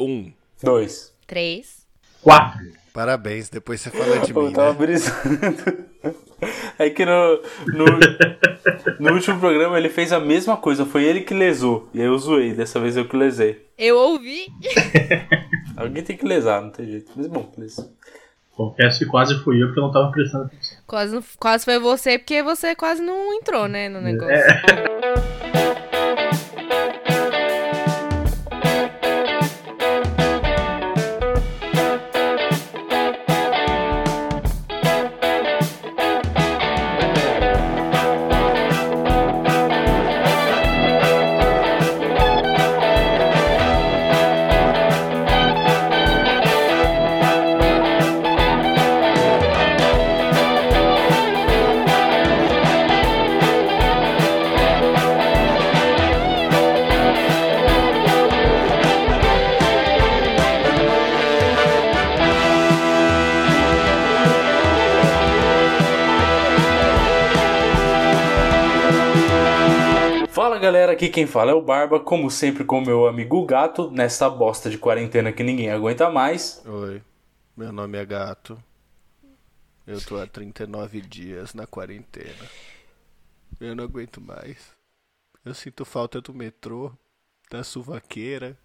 Um. Dois. Três. Quatro. Parabéns, depois você fala de Pô, mim, eu tava né? brisando. É que no, no, no último programa ele fez a mesma coisa, foi ele que lesou. E aí eu zoei, dessa vez eu que lesei. Eu ouvi. Alguém tem que lesar, não tem jeito. Mas bom, beleza. Confesso que quase fui eu porque eu não tava prestando atenção. Quase, quase foi você, porque você quase não entrou, né, no negócio. Fala aqui quem fala é o Barba, como sempre com o meu amigo Gato, nessa bosta de quarentena que ninguém aguenta mais. Oi, meu nome é Gato. Eu tô há 39 dias na quarentena. Eu não aguento mais. Eu sinto falta do metrô, da suvaqueira,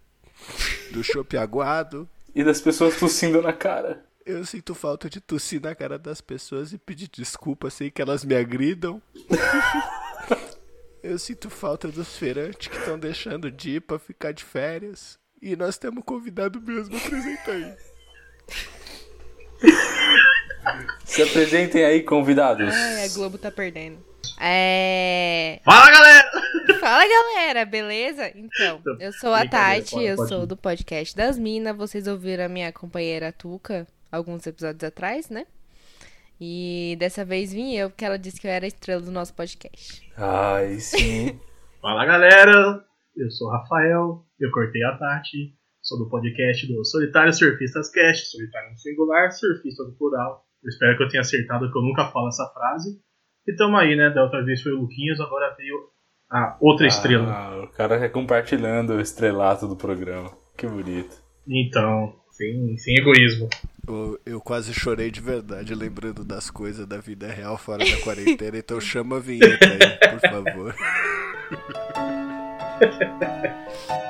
do chopp aguado. E das pessoas tossindo na cara. Eu sinto falta de tossir na cara das pessoas e pedir desculpa sem que elas me agridam. Eu sinto falta dos feirantes que estão deixando de ir pra ficar de férias. E nós temos convidado mesmo, apresenta aí. Se apresentem aí, convidados. Ai, a Globo tá perdendo. É. Fala galera! Fala galera, beleza? Então, eu sou a Tati, pode- eu pode sou do podcast das Minas. Vocês ouviram a minha companheira Tuca alguns episódios atrás, né? E dessa vez vim eu, porque ela disse que eu era a estrela do nosso podcast. Ai, sim. Fala galera! Eu sou o Rafael, eu cortei a Tati, sou do podcast do Solitário Surfistas Cast, solitário no singular, surfista no plural. Eu espero que eu tenha acertado que eu nunca falo essa frase. E tamo aí, né? Da outra vez foi o Luquinhas, agora veio a outra estrela. Ah, o cara é compartilhando o estrelato do programa. Que bonito. Então, sem, sem egoísmo. Eu, eu quase chorei de verdade lembrando das coisas da vida real fora da quarentena, então chama a vinheta aí, por favor.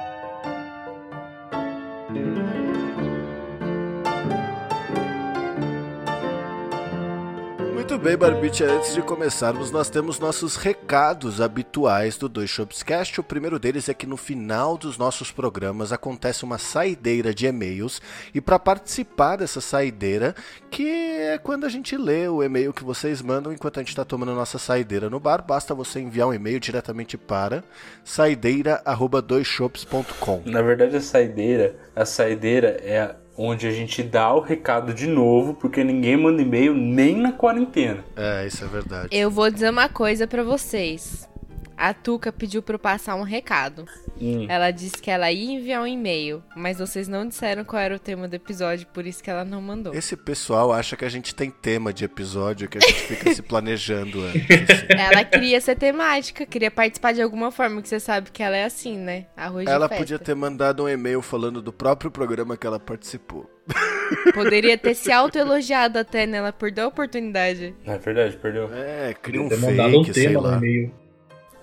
Muito bem, Barbite, antes de começarmos, nós temos nossos recados habituais do Dois Shops Cast. O primeiro deles é que no final dos nossos programas acontece uma saideira de e-mails e para participar dessa saideira, que é quando a gente lê o e-mail que vocês mandam enquanto a gente está tomando a nossa saideira no bar, basta você enviar um e-mail diretamente para saideira@doisshops.com. Na verdade, a saideira, a saideira é onde a gente dá o recado de novo, porque ninguém manda e-mail nem na quarentena. É, isso é verdade. Eu vou dizer uma coisa pra vocês. A Tuca pediu pra eu passar um recado. Hum. Ela disse que ela ia enviar um e-mail, mas vocês não disseram qual era o tema do episódio, por isso que ela não mandou. Esse pessoal acha que a gente tem tema de episódio, que a gente fica se planejando antes. assim. Ela queria ser temática, queria participar de alguma forma, que você sabe que ela é assim, né? Arroz Ela de festa. podia ter mandado um e-mail falando do próprio programa que ela participou. Poderia ter se autoelogiado até, né? Ela perdeu a oportunidade. É verdade, perdeu. É, cria um mandado um fake, sei tema no lá. e-mail.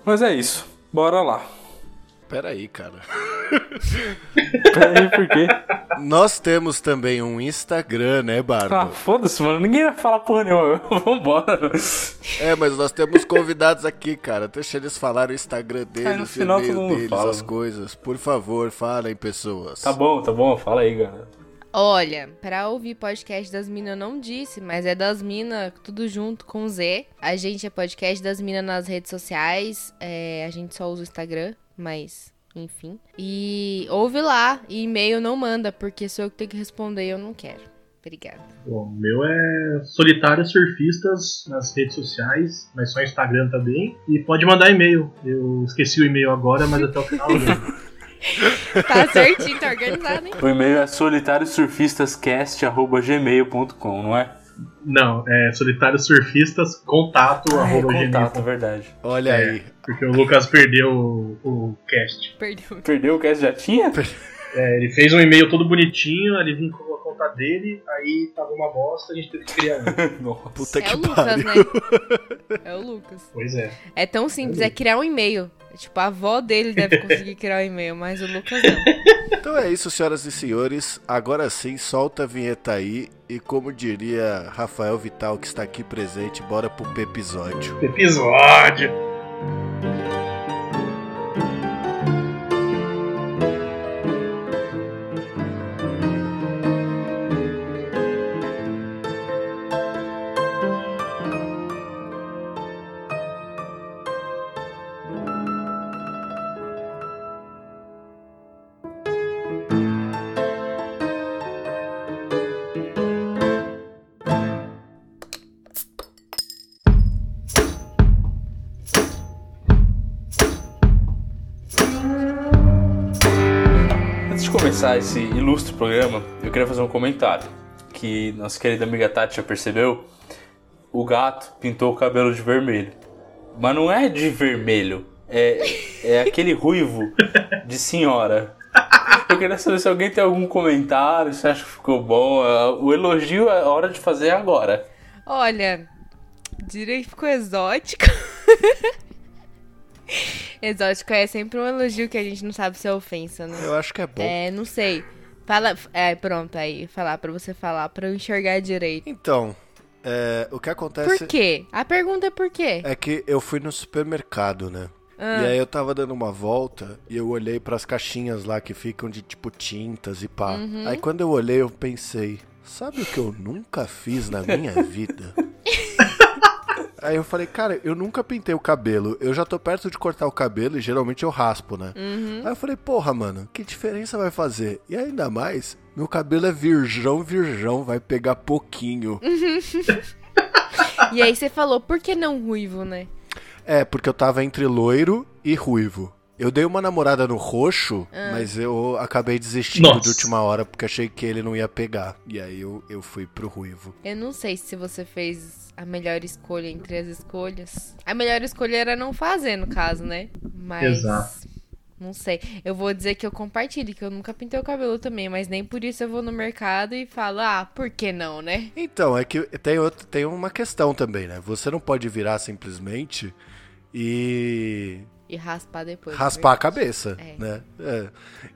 Mas é isso. Bora lá. Pera aí, cara. Peraí, por quê? Nós temos também um Instagram, né, Ah, Barba? foda-se, mano. Ninguém vai falar porra nenhuma. Vambora. É, mas nós temos convidados aqui, cara. Deixa eles falarem o Instagram deles, Aí no o final e-mail deles, fala. as coisas. Por favor, falem, pessoas. Tá bom, tá bom. Fala aí, galera. Olha, pra ouvir podcast das minas eu não disse, mas é das minas, tudo junto com Z. A gente é podcast das minas nas redes sociais. é, a gente só usa o Instagram, mas enfim. E ouve lá, e e-mail não manda, porque sou eu que tenho que responder e eu não quero. Obrigada. Bom, o meu é Solitário Surfistas nas redes sociais, mas só Instagram também. E pode mandar e-mail. Eu esqueci o e-mail agora, mas até o final. Tá certinho, tá organizado, hein? O e-mail é solitariosurfistascast.gmail.com, não é? Não, é Solitário Surfistas contato Ah, é arroba gmail. contato, verdade. Olha É. aí. Porque o Lucas perdeu o, o cast. Perdeu. Perdeu o cast já tinha? É, ele fez um e-mail todo bonitinho, ele vinculou a conta dele, aí tava uma bosta, a gente teve que criar um. Nossa. Puta é que o Lucas, pariu. né? É o Lucas. Pois é. É tão simples, é criar um e-mail. Tipo, a avó dele deve conseguir criar um e-mail, mas o Lucas não. Então é isso, senhoras e senhores. Agora sim, solta a vinheta aí. E como diria Rafael Vital, que está aqui presente, bora pro episódio. Episódio! Começar esse ilustre programa, eu queria fazer um comentário. Que nossa querida amiga Tati já percebeu. O gato pintou o cabelo de vermelho. Mas não é de vermelho. É, é aquele ruivo de senhora. Eu queria saber se alguém tem algum comentário, se acha que ficou bom. O elogio é hora de fazer agora. Olha, direi que ficou exótico. exótico é sempre um elogio que a gente não sabe se é ofensa, né? Eu acho que é bom. É, não sei. Fala. É, pronto, aí, falar pra você falar, pra eu enxergar direito. Então, é, o que acontece Por quê? A pergunta é por quê? é que eu fui no supermercado, né? Ah. E aí eu tava dando uma volta e eu olhei pras caixinhas lá que ficam de tipo tintas e pá. Uhum. Aí quando eu olhei, eu pensei, sabe o que eu nunca fiz na minha vida? Aí eu falei, cara, eu nunca pintei o cabelo. Eu já tô perto de cortar o cabelo e geralmente eu raspo, né? Uhum. Aí eu falei, porra, mano, que diferença vai fazer? E ainda mais, meu cabelo é virgão, virgão, vai pegar pouquinho. E aí você falou, por que não ruivo, né? É, porque eu tava entre loiro e ruivo. Eu dei uma namorada no roxo, Ah. mas eu acabei desistindo Nossa. de última hora porque achei que ele não ia pegar. E aí eu, eu fui pro ruivo. Eu não sei se você fez a melhor escolha entre as escolhas. A melhor escolha era não fazer, no caso, né? Mas. Exato. Não sei. Eu vou dizer que eu compartilho, que eu nunca pintei o cabelo também, mas nem por isso eu vou no mercado e falo, ah, por que não, né? Então, é que tem, outro, tem uma questão também, né? Você não pode virar simplesmente e E raspar depois. raspar a cabeça, É. né? É.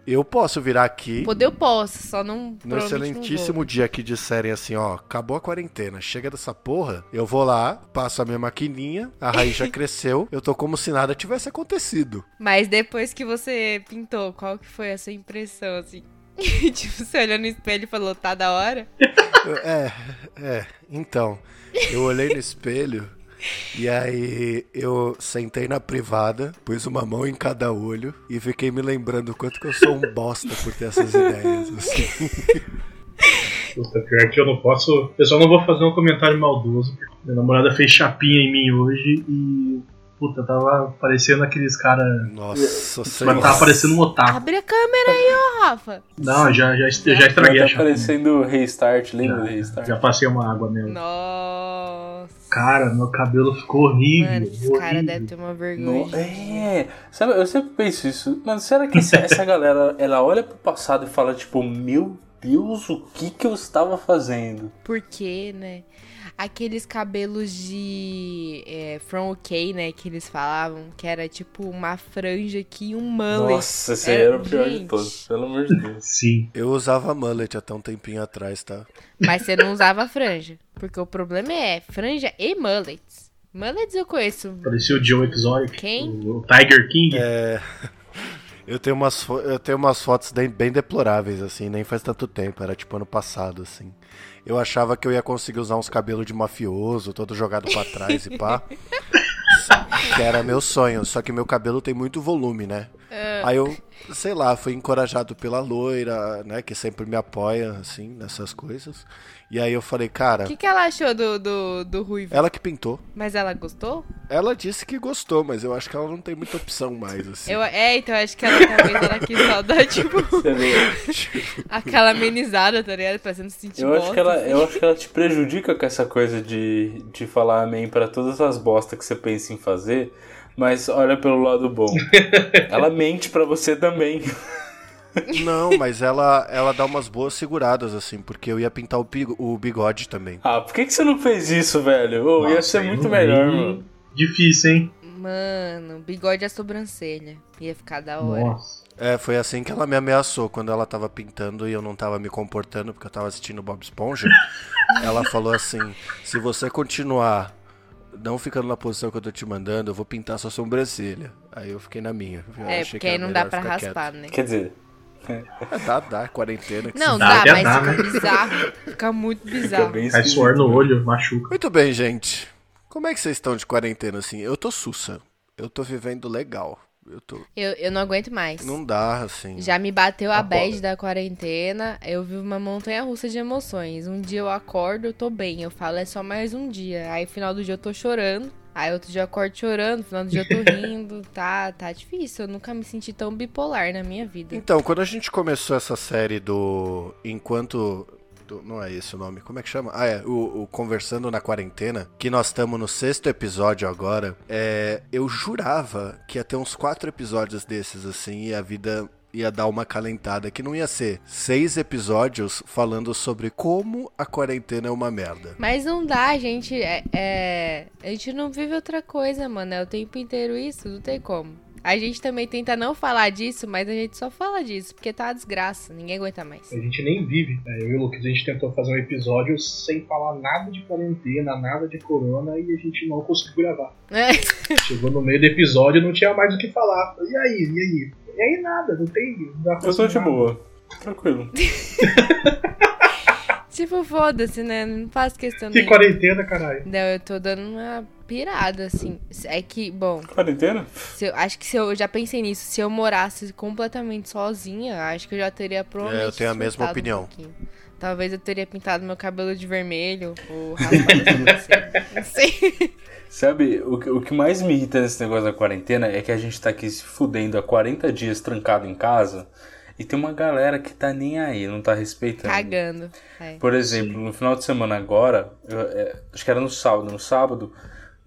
Eu posso virar aqui Poder eu posso, só não. no não excelentíssimo vou. dia que disserem assim, ó, acabou a quarentena, chega dessa porra, eu vou lá, passo a minha maquininha, a raiz já cresceu, eu tô como se nada tivesse acontecido. Mas depois que você pintou, qual que foi a sua impressão, assim? tipo, você olhou no espelho e falou, tá da hora? É, é, então, eu olhei no espelho e aí eu sentei na privada, pus uma mão em cada olho e fiquei me lembrando o quanto que eu sou um bosta por ter essas ideias, assim. Puta, pior que eu não posso. Eu só não vou fazer um comentário maldoso. Minha namorada fez chapinha em mim hoje e. Puta, tava parecendo aqueles caras. Nossa Mas senhora. tava parecendo um otaku. Abre a câmera aí, ô Rafa. Não, já, já, já estraguei a tá chapinha. parecendo restart, lembra do Já, restart? já passei uma água mesmo. Nossa. Cara, meu cabelo ficou horrível. Mano, esse horrível. cara deve ter uma vergonha. No- é, sabe, eu sempre penso isso. Mano, será que essa, essa galera, ela olha pro passado e fala, tipo, meu Deus, o que que eu estava fazendo? Por quê, né? Aqueles cabelos de é, From OK, né? Que eles falavam, que era tipo uma franja aqui e um mullet. Nossa, esse aí Era- era o pior de gente. todos, pelo amor de Deus. Sim. Eu usava mullet até um tempinho atrás, tá? Mas você não usava franja. Porque o problema é franja e mullets. Mullets eu conheço. Parecia o Joe Exotic. Quem? O, o Tiger King. É. Eu tenho umas, eu tenho umas fotos bem, bem deploráveis, assim, nem faz tanto tempo, era tipo ano passado, assim. Eu achava que eu ia conseguir usar uns cabelos de mafioso, todo jogado pra trás e pá. que era meu sonho, só que meu cabelo tem muito volume, né? Aí eu, sei lá, fui encorajado pela loira, né, que sempre me apoia, assim, nessas coisas. E aí eu falei, cara, O que, que ela achou do, do, do Ruivo? ela que pintou. Mas ela gostou? Ela disse que gostou, mas eu acho que ela não tem muita opção mais, assim. Eu, é, então acho que ela talvez ela quis só dar, tipo, Você vê? aquela amenizada, tá ligado? Pra você não se sentir Eu acho, que ela, assim. eu acho que ela te prejudica com essa coisa de, de falar amém pra todas as bostas que você pensa em fazer, mas olha pelo lado bom. ela mente pra você também. Não, mas ela, ela dá umas boas seguradas, assim, porque eu ia pintar o, o bigode também. Ah, por que, que você não fez isso, velho? Ia Nossa, ser aí muito melhor, vi. mano. Difícil, hein? Mano, bigode é sobrancelha. Ia ficar da hora. Nossa. É, foi assim que ela me ameaçou quando ela tava pintando e eu não tava me comportando porque eu tava assistindo Bob Esponja. ela falou assim: se você continuar não ficando na posição que eu tô te mandando, eu vou pintar sua sobrancelha. Aí eu fiquei na minha. Eu É, achei porque que aí não dá pra raspar, né? Quer dizer, quieto. É, dá, dá, quarentena. que Não, Dá, dá, mas dá, fica né? bizarro. Fica muito fica bizarro. bem Cai esquisito, suor no né? olho, machuca. Muito bem, gente. Como é que vocês estão de quarentena assim? Eu tô sussa. Eu tô vivendo legal. Eu tô. Eu, eu não aguento mais. Não dá, assim. Já me bateu a bad da quarentena. Eu vivo uma montanha russa de emoções. Um dia eu acordo, eu tô bem. Eu falo, é só mais um dia. Aí, final do dia, eu tô chorando. Aí, outro dia eu acordo chorando. Final do dia, eu tô rindo. Tá, tá difícil. Eu nunca me senti tão bipolar na minha vida. Então, quando a gente começou essa série do Enquanto. Do- não é esse o nome, como é que chama? Ah, é, o, o Conversando na Quarentena, que nós estamos no sexto episódio agora. É, eu jurava que ia ter uns quatro episódios desses assim e a vida ia dar uma calentada, que não ia ser seis episódios falando sobre como a quarentena é uma merda. Mas não dá, gente. É, é- A gente não vive outra coisa, mano. É o tempo inteiro isso. Não tem como. A gente também tenta não falar disso, mas a gente só fala disso, porque tá uma desgraça. Ninguém aguenta mais. A gente nem vive. né? Eu e o Lucas, a gente tentou fazer um episódio sem falar nada de quarentena, nada de corona, e a gente não conseguiu gravar. É. Chegou no meio do episódio não tinha mais o que falar. E aí, e aí? E aí nada, não tem. Não dá pra Eu fazer de boa. Tranquilo. Tipo, foda-se, né? Não faço questão Que quarentena, caralho. Não, eu tô dando uma pirada, assim. É que, bom, Quarentena? se eu- acho que se eu, eu já pensei nisso. Se eu morasse completamente sozinha, acho que eu já teria provavelmente. É, eu tenho a mesma surtado um opinião. pouquinho. Talvez eu teria pintado meu cabelo de vermelho ou raspado a sobrancelha. Não sei. Sabe, o, que- o que mais me irrita nesse negócio da quarentena é que a gente tá aqui se fudendo há 40 dias trancado em casa e tem uma galera que tá nem aí, não tá respeitando. Cagando. É. Por exemplo, no final de semana agora, eu- é, acho que era no sábado, no sábado,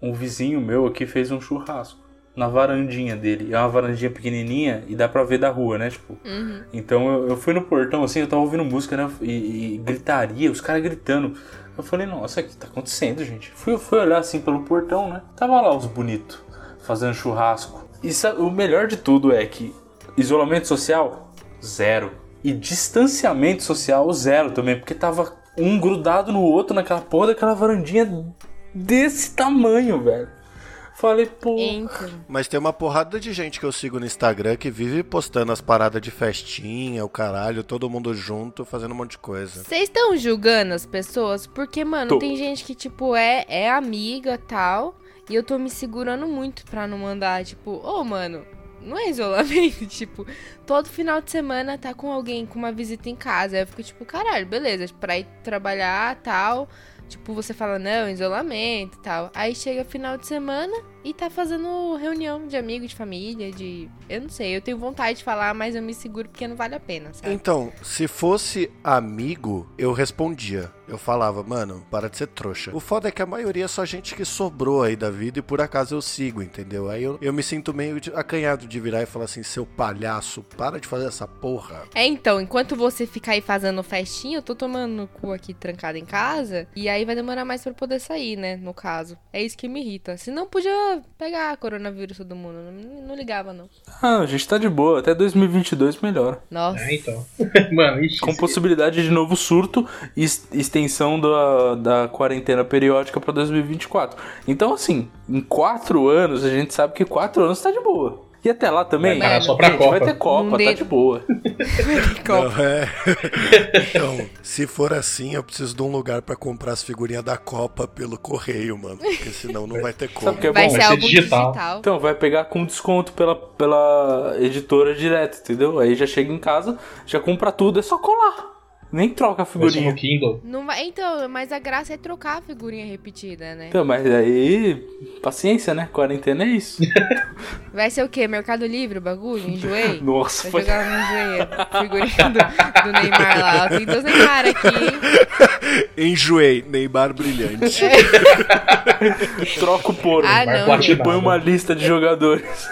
um vizinho meu aqui fez um churrasco na varandinha dele. É uma varandinha pequenininha e dá pra ver da rua, né? Tipo, Uhum. então eu, eu fui no portão assim, eu tava ouvindo música, né? E, e gritaria, os caras gritando. Eu falei, nossa, o que tá acontecendo, gente? Fui, fui olhar assim pelo portão, né? Tava lá os bonitos fazendo churrasco. E o melhor de tudo é que isolamento social, zero. E distanciamento social, zero também. Porque tava um grudado no outro naquela porra daquela varandinha desse tamanho, velho. Falei, pô. Então. Mas tem uma porrada de gente que eu sigo no Instagram que vive postando as paradas de festinha, o caralho, todo mundo junto, fazendo um monte de coisa. Vocês estão julgando as pessoas? Porque, mano, Tô. tem gente que, tipo, é, é amiga tal. E eu tô me segurando muito pra não mandar, tipo, ô, mano, não é isolamento. tipo, todo final de semana tá com alguém com uma visita em casa. Aí eu fico, tipo, caralho, beleza, pra ir trabalhar tal. Tipo, você fala, não, isolamento tal. Aí chega final de semana e tá fazendo reunião de amigo, de família, de. Eu não sei, eu tenho vontade de falar, mas eu me seguro porque não vale a pena, sabe? Então, se fosse amigo, eu respondia. Eu falava, mano, para de ser trouxa. O foda é que a maioria é só gente que sobrou aí da vida e por acaso eu sigo, entendeu? Aí eu, eu me sinto meio acanhado de virar e falar assim, seu palhaço, para de fazer essa porra. É, então, enquanto você ficar aí fazendo festinha, eu tô tomando cu aqui trancada em casa. E aí vai demorar mais pra eu poder sair, né? No caso. É isso que me irrita. Se não, podia pegar coronavírus todo mundo. Não, não ligava, não. Ah, a gente tá de boa. Até 2022 melhora. Nossa. É, então. Mano, ixi, Com possibilidade de novo surto e extensão da, da quarentena periódica pra 2024. Então, assim, em quatro anos, a gente sabe que quatro anos tá de boa. E até lá também, Vai parar só pra gente, Copa. vai ter Copa, Não tá dê- de boa. Não, é. então, se for assim, eu preciso de um lugar pra comprar as figurinhas da Copa pelo correio, mano. Porque senão não vai ter como. Sabe o que é vai bom? ser vai ser álbum digital. digital. Então, vai pegar com desconto pela, pela editora direto, entendeu? Aí já chega em casa, já compra tudo, é só colar. Nem troca a no figurinha. Kindle. Não vai... Então, mas a graça é trocar a figurinha repetida, né? Então, mas aí, paciência, né? Quarentena é isso. Vai ser o quê? Mercado Livre o bagulho? Enjoei? Nossa, Vai foi... jogar no enjoei a figurinha do, do Neymar lá. Tem dois Neymar aqui, hein? Enjoei, Neymar brilhante. troca o poro. Ah, não. platinar. Põe uma lista de jogadores.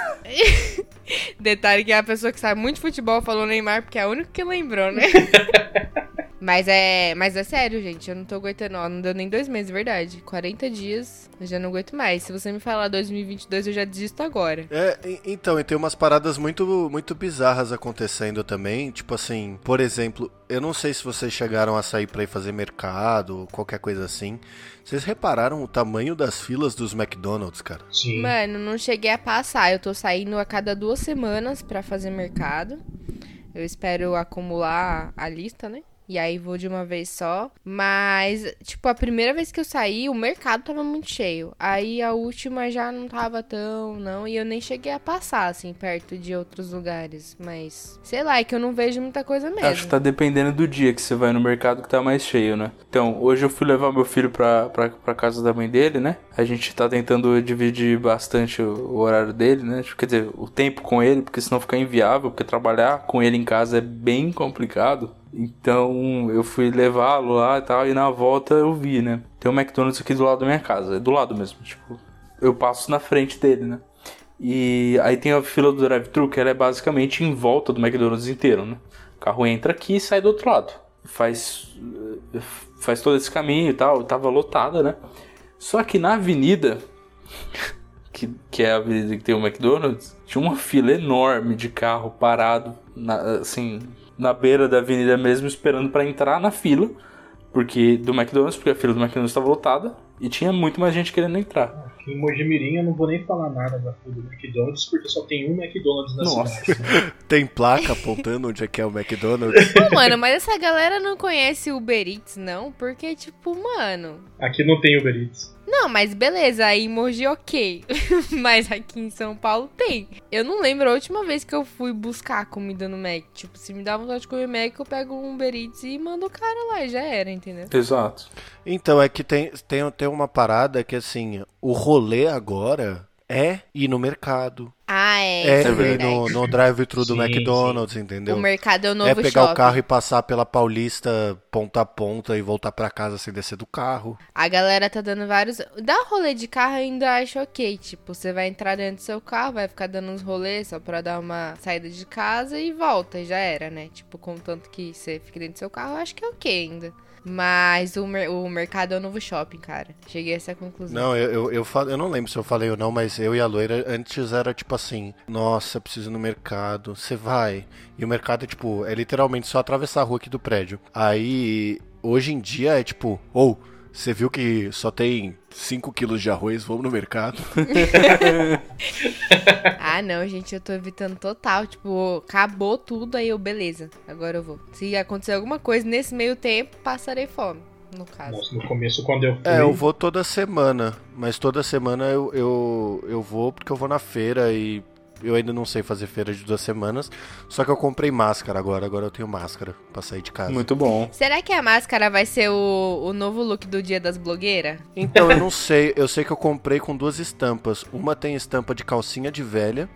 Detalhe que a pessoa que sabe muito futebol falou Neymar, porque é a única que lembrou, né? mas é, mas é sério, gente. Eu não tô aguentando. Ó, não deu nem dois meses, verdade. 40 dias, eu já não aguento mais. Se você me falar 2022, eu já desisto agora. É, então, e tem umas paradas muito, muito bizarras acontecendo também. Tipo assim, por exemplo, eu não sei se vocês chegaram a sair pra ir fazer mercado ou qualquer coisa assim. Vocês repararam o tamanho das filas dos McDonald's, cara? Sim. Mano, não cheguei a passar. Eu tô saindo a cada duas semanas pra fazer mercado. Eu espero acumular a lista, né? E aí vou de uma vez só. Mas, tipo, a primeira vez que eu saí, o mercado tava muito cheio. Aí a última já não tava tão, não. E eu nem cheguei a passar, assim, perto de outros lugares. Mas, sei lá, é que eu não vejo muita coisa mesmo. Acho que tá dependendo do dia que você vai no mercado que tá mais cheio, né? Então, hoje eu fui levar meu filho pra, pra, pra casa da mãe dele, né? A gente tá tentando dividir bastante o, o horário dele, né? Quer dizer, o tempo com ele, porque senão fica inviável, porque trabalhar com ele em casa é bem complicado. Então eu fui levá-lo lá e tal, e na volta eu vi, né? Tem um McDonald's aqui do lado da minha casa, é do lado mesmo, tipo, eu passo na frente dele, né? E aí tem a fila do drive-thru que ela é basicamente em volta do McDonald's inteiro, né? O carro entra aqui e sai do outro lado. Faz faz todo esse caminho e tal, tava lotada, né? Só que na avenida que, que é a avenida que tem o McDonald's, tinha uma fila enorme de carro parado, na, assim, na beira da avenida mesmo, esperando para entrar na fila, porque do McDonald's, porque a fila do McDonald's estava lotada e tinha muito mais gente querendo entrar. Aqui em Mojimirim eu não vou nem falar nada da fila do McDonald's, porque só tem um McDonald's na Nossa. cidade. Tem placa apontando onde é que é o McDonald's. Pô, mano, mas essa galera não conhece o Uber Eats, não? Porque, tipo, mano. Aqui não tem Uber Eats. Não, mas beleza, aí em Mogi ok. mas aqui em São Paulo tem. Eu não lembro a última vez que eu fui buscar comida no Mac. Tipo, se me dá vontade de comer Mac, eu pego um Uber Eats e mando o cara lá, e já era, entendeu? Exato. Então, é que tem, tem, tem uma parada que, assim, o rolê agora é ir no mercado. Ah, é. É, é ir no, no drive-thru do Sim, McDonald's, O entendeu? mercado é o novo É pegar shopping. o carro e passar pela Paulista ponta a ponta e voltar pra casa sem descer do carro. A galera tá dando vários. Dar rolê de carro eu ainda acho ok. Tipo, você vai entrar dentro do seu carro, vai ficar dando uns rolês só pra dar uma saída de casa e volta, e já era, né? Tipo, contanto que você fique dentro do seu carro, eu acho que é ok ainda. Mas o, mer- o mercado é o novo shopping, cara. Cheguei a essa conclusão. Não, eu, eu, eu, falo- eu não lembro se eu falei ou não, mas eu e a loira antes era tipo assim: Nossa, preciso ir no mercado. Você vai. E o mercado é tipo, é literalmente só atravessar a rua aqui do prédio. Aí, hoje em dia é tipo, ou. Você viu que só tem 5 quilos de arroz, vamos no mercado. Ah, não, gente, eu tô evitando total. Tipo, acabou tudo, aí eu, beleza, agora eu vou. Se acontecer alguma coisa nesse meio tempo, passarei fome, no caso. Nossa, no começo, quando eu fui. É, eu vou toda semana, mas toda semana eu, eu, eu vou porque eu vou na feira e eu ainda não sei fazer feira de duas semanas. Só que eu comprei máscara agora, agora eu tenho máscara pra sair de casa. Muito bom. Será que a máscara vai ser o, o novo look do dia das blogueiras? Então, eu não sei. Eu sei que eu comprei com duas estampas. Uma tem estampa de calcinha de velha,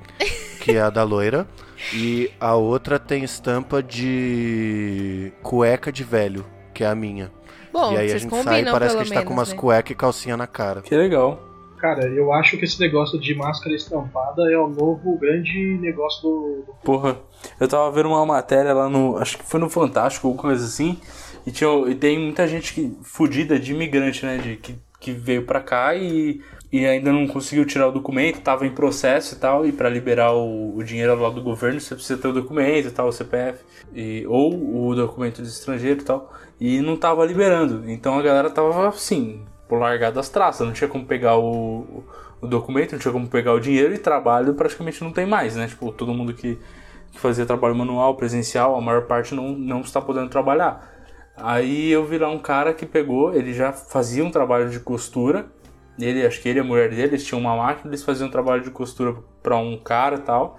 que é a da loira. E a outra tem estampa de cueca de velho, que é a minha. Bom, e aí a vocês gente combinam sai e parece que a gente tá com menos, umas né? cueca e calcinha na cara. Que legal. Cara, eu acho que esse negócio de máscara estampada é o novo grande negócio do. Porra, eu tava vendo uma matéria lá no. Acho que foi no Fantástico ou coisa assim. E, tinha, e tem muita gente que, fudida de imigrante, né? De, que, que veio pra cá e, e ainda não conseguiu tirar o documento, tava em processo e tal. E pra liberar o, o dinheiro lá do governo, você precisa ter o documento e tal, o CPF. E, ou o documento de estrangeiro e tal. E não tava liberando. Então a galera tava assim, por largar das traças. Não tinha como pegar o, o documento, não tinha como pegar o dinheiro e trabalho praticamente não tem mais, né? Tipo, todo mundo que, que fazia trabalho manual, presencial, a maior parte não, não está podendo trabalhar. Aí eu vi lá um cara que pegou, ele já fazia um trabalho de costura. Ele, acho que ele e a mulher dele, eles tinham uma máquina, eles faziam um trabalho de costura pra um cara e tal.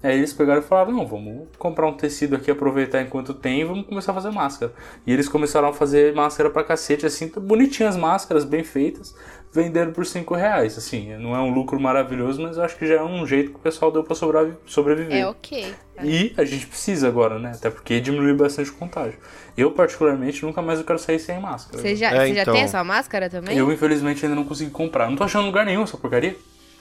Aí eles pegaram e falaram, não, vamos comprar um tecido aqui, aproveitar enquanto tem e vamos começar a fazer máscara. E eles começaram a fazer máscara pra cacete, assim, bonitinhas máscaras, bem feitas, vendendo por 5 reais, assim. Não é um lucro maravilhoso, mas eu acho que já é um jeito que o pessoal deu pra sobrevi- sobreviver. É ok. E a gente precisa agora, né? Até porque diminuiu bastante o contágio. Eu, particularmente, nunca mais eu quero sair sem máscara. Você já, É, você já então. tem essa máscara também? Eu, infelizmente, ainda não consegui comprar. Não tô achando lugar nenhum essa porcaria.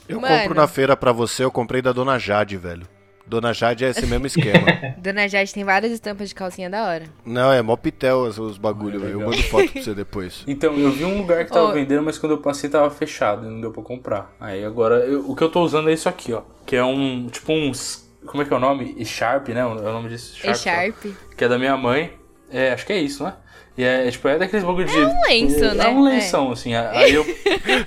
Eu Mano. compro na feira pra você, eu comprei da Dona Jade, velho. Dona Jade é esse mesmo esquema. Dona Jade tem várias estampas de calcinha da hora. Não, é mó pitel os, os bagulho, velho. Eu mando foto pra você depois. Então, eu vi um lugar que tava Ô. vendendo, mas quando eu passei tava fechado e não deu pra comprar. Aí agora, eu- o que eu tô usando é isso aqui, ó. Que é um, tipo uns, como é que é o nome? E-Sharp, né? É o nome disso? É Sharp. Sharp. Que é da minha mãe. É, acho que é isso, né? E é, é, tipo, é daqueles bagulho de... É um lenço, é, né? É um lenção, assim. Aí eu...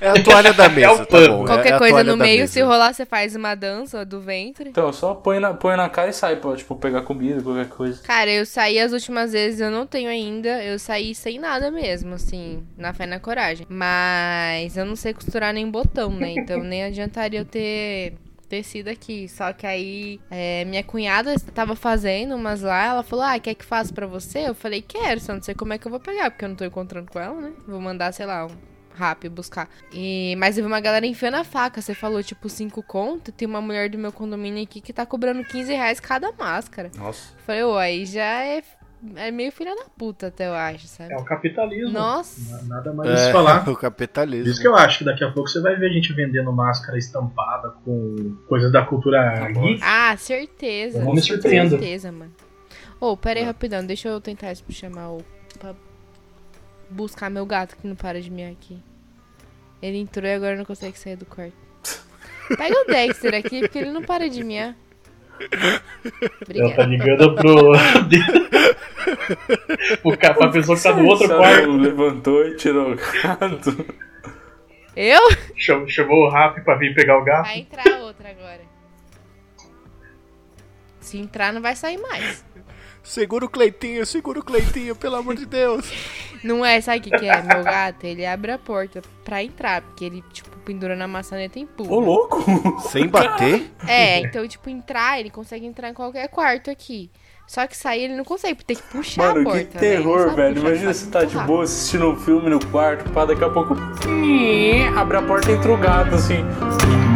É a toalha da mesa, o tá pano. bom. é- Qualquer é coisa no meio, mesa. se rolar, você faz uma dança do ventre. Então, só põe na, põe na cara e sai pra, tipo, pegar comida, qualquer coisa. Cara, eu saí as últimas vezes, eu não tenho ainda. Eu saí sem nada mesmo, assim, na fé e na coragem. Mas eu não sei costurar nem botão, né? Então nem adiantaria eu ter tecido aqui. Só que aí é, minha cunhada tava fazendo umas lá, ela falou: Ah, quer que faça pra você? Eu falei, quero, só não sei como é que eu vou pegar, porque eu não tô encontrando com ela, né? Vou mandar, sei lá, um rápido buscar. E, mas eu vi uma galera enfiando a faca. Você falou, tipo, cinco conto. Tem uma mulher do meu condomínio aqui que tá cobrando 15 reais cada máscara. Nossa. Falei, ô, aí já é, é meio filha da puta, até eu acho, sabe? É o capitalismo. Nossa. Na- Nada mais É, é, falar. o capitalismo. Por isso que eu acho que daqui a pouco você vai ver gente vendendo máscara estampada com coisas da cultura geek. Ah, certeza. Eu não me surpreendo. Certeza, mano. Ô, pera aí rapidão, deixa eu tentar chamar o. pra buscar meu gato que não para de miar aqui. Ele entrou e agora não consegue sair do quarto. Pega o Dexter aqui, porque ele não para de miar. Ela tá Obrigada. ligando pro. o cara, pra pessoa que tá no outro quarto. Levantou e tirou o gato. Eu? Cham- Chamou o Rap pra vir pegar o gato. Vai entrar outra agora. Se entrar, não vai sair mais. Segura o Cleitinho, segura o Cleitinho, pelo amor de Deus. Não é, sabe o que, que é? Meu gato, ele abre a porta pra entrar, porque ele, tipo, pendura na maçaneta e empurra. Ô, louco! Sem bater? É, então, tipo, entrar, ele consegue entrar em qualquer quarto aqui. Só que sair ele não consegue, porque tem que puxar a Mano, porta. que né? Ele não terror, sabe velho. Imagina você tá de boa assistindo um filme no quarto, pá, daqui a pouco. Abre a porta e entra o gato, assim.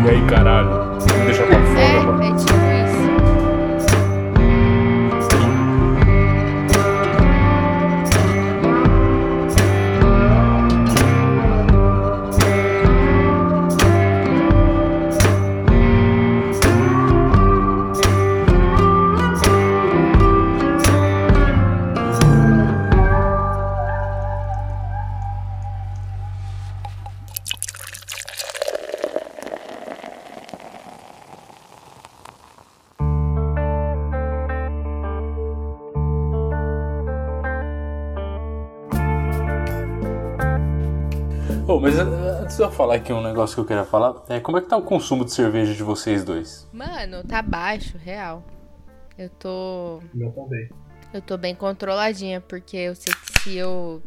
E aí, caralho? Deixa pra fora, mano. É, é tipo falar aqui um negócio que eu queria falar, é como é que tá o consumo de cerveja de vocês dois? Mano, tá baixo, real. Eu tô. O meu também. Eu tô bem controladinha, porque eu sei que se eu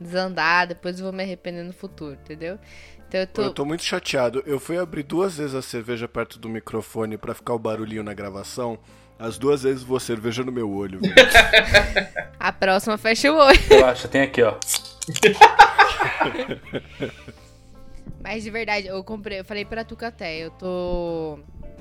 desandar, depois eu vou me arrepender no futuro, entendeu? Então eu tô. Eu tô muito chateado. Eu fui abrir duas vezes a cerveja perto do microfone pra ficar o barulhinho na gravação. As duas vezes voou cerveja no meu olho, velho. A próxima fecha o olho. Relaxa, tem aqui, ó. Mas de verdade, eu comprei, eu falei pra Tuca até, eu tô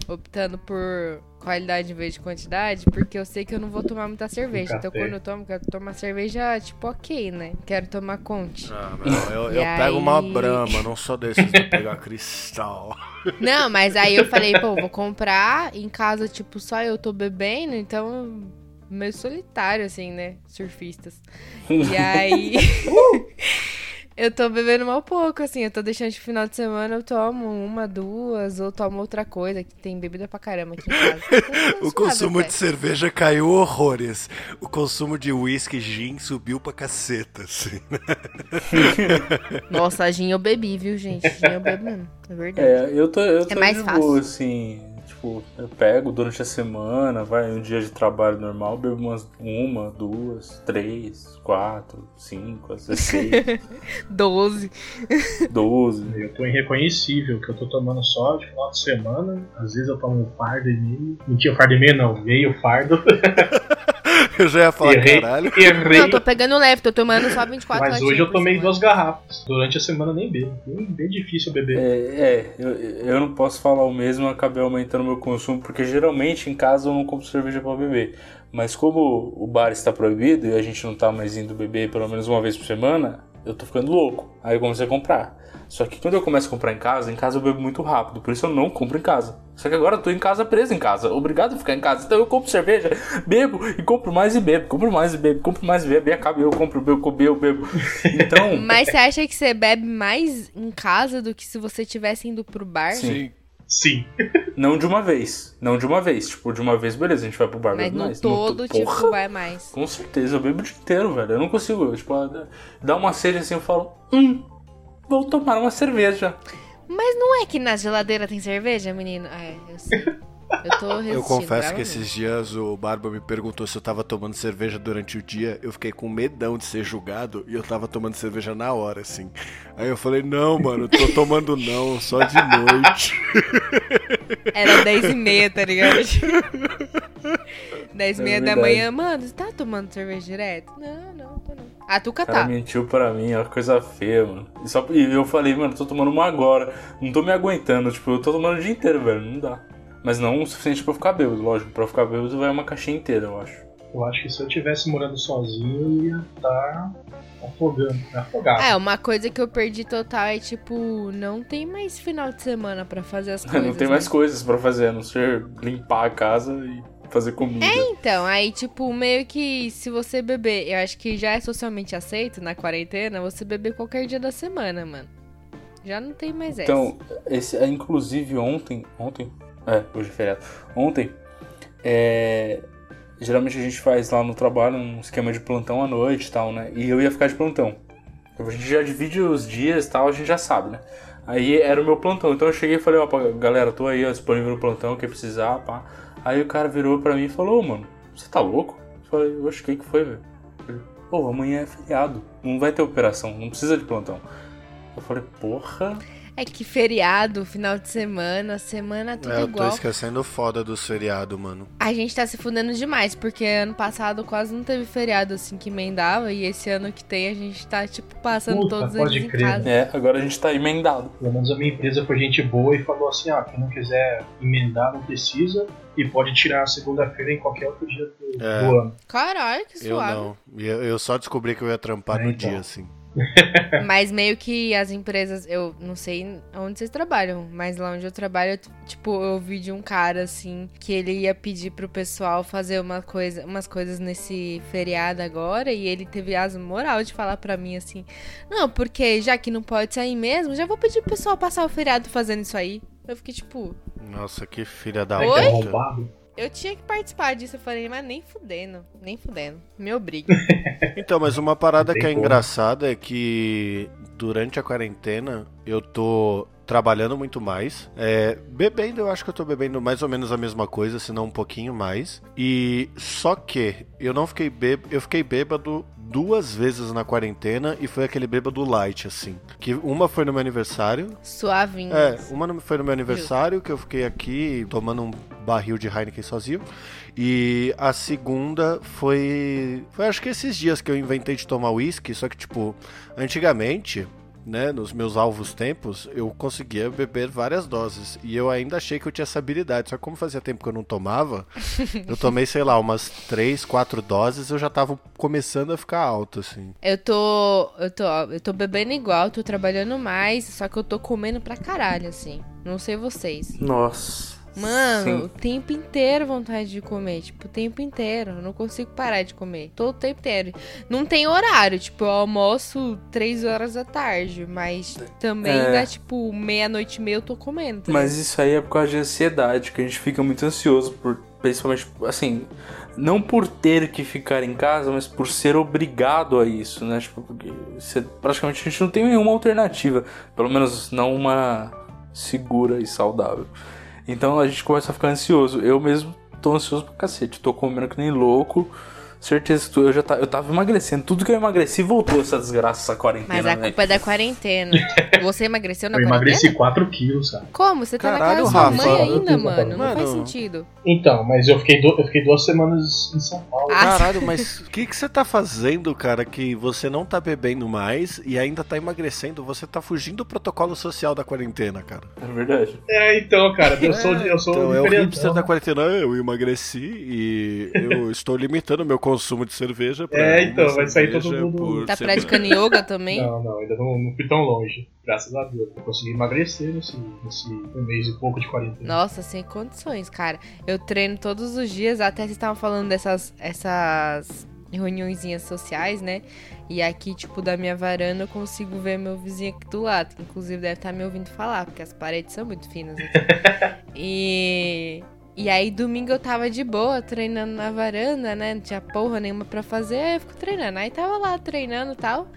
optando por qualidade em vez de quantidade, porque eu sei que eu não vou tomar muita cerveja. Então quando eu tomo, quero tomar cerveja tipo ok, né? Quero tomar conte. Ah, não, eu, eu pego uma aí? brama, não sou desses de pegar cristal. Não, mas aí eu falei, pô, vou comprar em casa, tipo, só eu tô bebendo, então meio solitário, assim, né? Surfistas. E aí. eu tô bebendo mal pouco, assim. Eu tô deixando de final de semana, eu tomo uma, duas, ou tomo outra coisa, que tem bebida pra caramba aqui em casa. Então, O suave consumo até. de cerveja caiu horrores. O consumo de uísque gin subiu pra caceta, assim. Nossa, gin eu bebi, viu, gente? Gin eu bebo mesmo. É verdade. É, eu tô, eu tô mais de fácil. boa, assim. Tipo, eu pego durante a semana, vai um dia de trabalho normal, bebo umas uma, duas, três, quatro, cinco, às vezes seis, Doze. doze. Eu tô irreconhecível, que eu tô tomando só de final de semana. Às vezes eu tomo um fardo e meio. Mentira, fardo e meio não, meio fardo. Eu já ia falar, errei, caralho. errei. Não, eu tô pegando leve, tô tomando só 24 Mas hoje eu tomei semana. duas garrafas. Durante a semana nem bebo. Bem, bem difícil beber. É, é eu, eu não posso falar o mesmo, eu acabei aumentando meu consumo, porque geralmente em casa eu não compro cerveja pra beber. Mas como o bar está proibido e a gente não tá mais indo beber pelo menos uma vez por semana, eu tô ficando louco. Aí eu comecei a comprar. Só que quando eu começo a comprar em casa, em casa eu bebo muito rápido, por isso eu não compro em casa. Só que agora eu tô em casa preso em casa, obrigado a ficar em casa. Então eu compro cerveja, bebo e compro mais e bebo, compro mais e bebo, compro mais e bebo, e acaba eu compro, bebo, bebo, eu bebo. Então, Mas você acha que você bebe mais em casa do que se você tivesse indo pro bar? Sim. Sim. não de uma vez, não de uma vez. Tipo, de uma vez, beleza, a gente vai pro bar, Mas bebe no mais. todo, to- tipo, Porra! vai mais. Com certeza, eu bebo o dia inteiro, velho. Eu não consigo, eu, tipo, dá uma sede assim, eu falo, hum, vou tomar uma cerveja. Mas não é que na geladeira tem cerveja, menino? É, eu sei. Eu tô resistindo. Eu confesso que esses dias o Barba me perguntou se eu tava tomando cerveja durante o dia. Eu fiquei com medão de ser julgado e eu tava tomando cerveja na hora, assim. Aí eu falei, não, mano, tô tomando não, só de noite. Era 10 e meia, tá ligado? 10 e meia da verdade. manhã. Mano, você tá tomando cerveja direto? Não, não, tô não. A Tuca O cara tá. mentiu pra mim, é uma coisa feia, mano. E, só, e eu falei, mano, tô tomando uma agora. Não tô me aguentando, tipo, eu tô tomando o dia inteiro, velho. Não dá. Mas não o suficiente pra eu ficar bêbado, lógico. Pra eu ficar bêbado vai uma caixinha inteira, eu acho. Eu acho que se eu tivesse morando sozinho, eu ia estar afogando, afogado. É, uma coisa que eu perdi total é tipo, não tem mais final de semana pra fazer as coisas. não tem né? mais coisas pra fazer, a não ser limpar a casa e fazer comida. Então, aí, tipo, meio que se você beber, eu acho que já é socialmente aceito na quarentena, você beber qualquer dia da semana, mano. Já não tem mais essa. Então, esse, é, inclusive ontem. Ontem? É, hoje é feriado. Ontem, é, geralmente a gente faz lá no trabalho um esquema de plantão à noite e tal, né? E eu ia ficar de plantão. A gente já divide os dias e tal, a gente já sabe, né? Aí era o meu plantão. Então eu cheguei e falei, ó, galera, tô aí ó, disponível no plantão, quem precisar, pá. Aí o cara virou pra mim e falou, mano, você tá louco? Eu falei, oxe, o que que foi, velho? Pô, amanhã é feriado, não vai ter operação, não precisa de plantão. Eu falei, porra. É que feriado, final de semana, semana tudo É, eu tô igual. esquecendo foda dos feriados, mano. A gente tá se fudendo demais, porque ano passado quase não teve feriado assim que emendava, e esse ano que tem a gente tá, tipo, passando Puta, todos pode eles em crer. casa. É, agora a gente tá emendado. Pelo menos a minha empresa foi gente boa e falou assim: ah, quem não quiser emendar não precisa e pode tirar a segunda-feira em qualquer outro dia do, É. do ano. Caralho, que Eu suave. não. E Eu, eu só descobri que eu ia trampar É, no então. dia, assim. Mas meio que as empresas, eu não sei onde vocês trabalham, mas lá onde eu trabalho, eu, tipo, eu ouvi de um cara assim que ele ia pedir pro pessoal fazer uma coisa, umas coisas nesse feriado agora e ele teve as moral de falar pra mim assim: "Não, porque já que não pode sair mesmo, já vou pedir pro pessoal passar o feriado fazendo isso aí". Eu fiquei tipo, Nossa, que filha da puta. Eu tinha que participar disso, eu falei, mas nem fudendo, nem fudendo. Me obriga. Então, mas uma parada que é engraçada é que durante a quarentena eu tô trabalhando muito mais. É, bebendo, eu acho que eu tô bebendo mais ou menos a mesma coisa, se não um pouquinho mais. E só que eu não fiquei bêbado, eu fiquei bêbado duas vezes na quarentena e foi aquele bêbado light, assim. Que uma foi no meu aniversário. Suavinho. É, uma foi no meu aniversário, que eu fiquei aqui tomando um barril de Heineken sozinho. E a segunda foi. Foi acho que esses dias que eu inventei de tomar uísque, só que, tipo, antigamente. Né, nos meus alvos tempos, eu conseguia beber várias doses. E eu ainda achei que eu tinha essa habilidade. Só que como fazia tempo que eu não tomava, eu tomei, sei lá, umas 3, 4 doses, eu já tava começando a ficar alto, assim. Eu tô. Eu tô. Eu tô bebendo igual, tô trabalhando mais, só que eu tô comendo pra caralho, assim. Não sei vocês. Nossa. Mano, Sim. o tempo inteiro vontade de comer. Tipo, o tempo inteiro. Eu não consigo parar de comer. Todo o tempo inteiro. Não tem horário. Tipo, eu almoço três horas da tarde. Mas também É. dá, tipo, meia-noite e meia eu tô comendo. tá Mas isso aí é por causa de ansiedade, que a gente fica muito ansioso por. Principalmente, assim, não por ter que ficar em casa, mas por ser obrigado a isso, né? Tipo, porque você- praticamente a gente não tem nenhuma alternativa. Pelo menos não uma segura e saudável. Então a gente começa a ficar ansioso. Eu mesmo tô ansioso pra cacete. Tô comendo que nem louco. Certeza que tu- eu já tá, eu tava emagrecendo. Tudo que eu emagreci voltou essa desgraça, essa quarentena. Mas a velho. culpa é da quarentena. Você emagreceu na Eu quarentena? emagreci 4 quilos, cara. Como? Você tá Caralho, na casa da sua mãe ainda, Eu- mano? Não Mano. faz sentido. Então, mas eu fiquei, du- eu fiquei duas semanas em São Paulo. Ah, Caralho, mas o que, que você tá fazendo, cara, que você não tá bebendo mais e ainda tá emagrecendo? Você tá fugindo do protocolo social da quarentena, cara. É verdade. É, então, cara, eu sou, eu sou então, é o hipster da quarentena. Eu emagreci e eu estou limitando meu consumo de cerveja. Pra É, então, vai sair todo mundo- Tá praticando yoga também? Não, não, ainda não, não fui tão longe. Graças a Deus. Eu consegui emagrecer nesse, nesse um mês e pouco de quarentena. Nossa, sem condições, cara. Eu treino todos os dias, até vocês estavam falando dessas essas reuniõezinhas sociais, né? E aqui, tipo, da minha varanda eu consigo ver meu vizinho aqui do lado. que Inclusive deve estar me ouvindo falar, porque as paredes são muito finas. Aqui. e. E aí, domingo eu tava de boa, treinando na varanda, né? Não tinha porra nenhuma pra fazer, aí eu fico treinando. Aí tava lá treinando e tal.